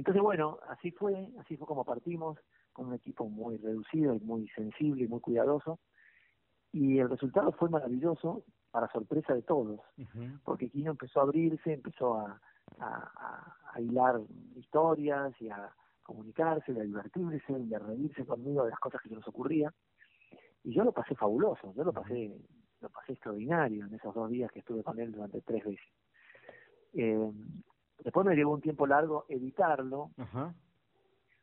Entonces, bueno, así fue, así fue como partimos, con un equipo muy reducido y muy sensible y muy cuidadoso. Y el resultado fue maravilloso, para sorpresa de todos, porque Kino empezó a abrirse, empezó a, a, hilar historias y a comunicarse, a divertirse, a reírse conmigo de las cosas que se nos ocurría. Y yo lo pasé fabuloso, yo lo pasé, lo pasé extraordinario en esos dos días que estuve con él durante tres veces. Eh, después me llevó un tiempo largo editarlo,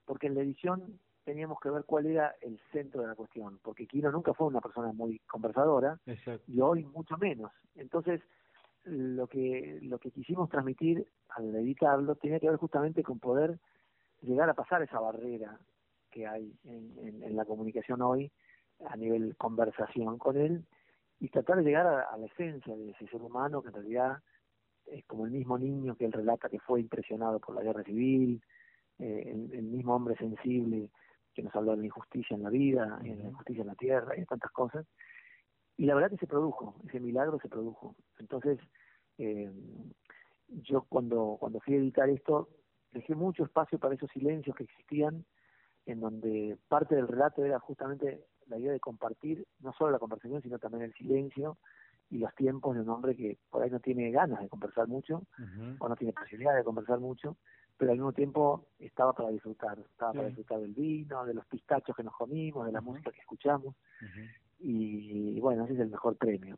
porque en la edición teníamos que ver cuál era el centro de la cuestión, porque Kino nunca fue una persona muy conversadora y hoy mucho menos. Entonces, lo que lo que quisimos transmitir al editarlo tenía que ver justamente con poder llegar a pasar esa barrera que hay en, la comunicación hoy a nivel conversación con él y tratar de llegar a, la esencia de ese ser humano que en realidad es como el mismo niño que él relata que fue impresionado por la guerra civil, eh, el, mismo hombre sensible que nos habló de la injusticia en la vida, y de la injusticia en la tierra y de tantas cosas. Y la verdad que se produjo, ese milagro se produjo. Entonces, eh, yo cuando, cuando fui a editar esto, dejé mucho espacio para esos silencios que existían, en donde parte del relato era justamente la idea de compartir no solo la conversación, sino también el silencio y los tiempos de un hombre que por ahí no tiene ganas de conversar mucho, o no tiene posibilidad de conversar mucho, pero al mismo tiempo estaba para disfrutar, estaba para disfrutar del vino, de los pistachos que nos comimos, de la música que escuchamos, y, bueno, ese es el mejor premio.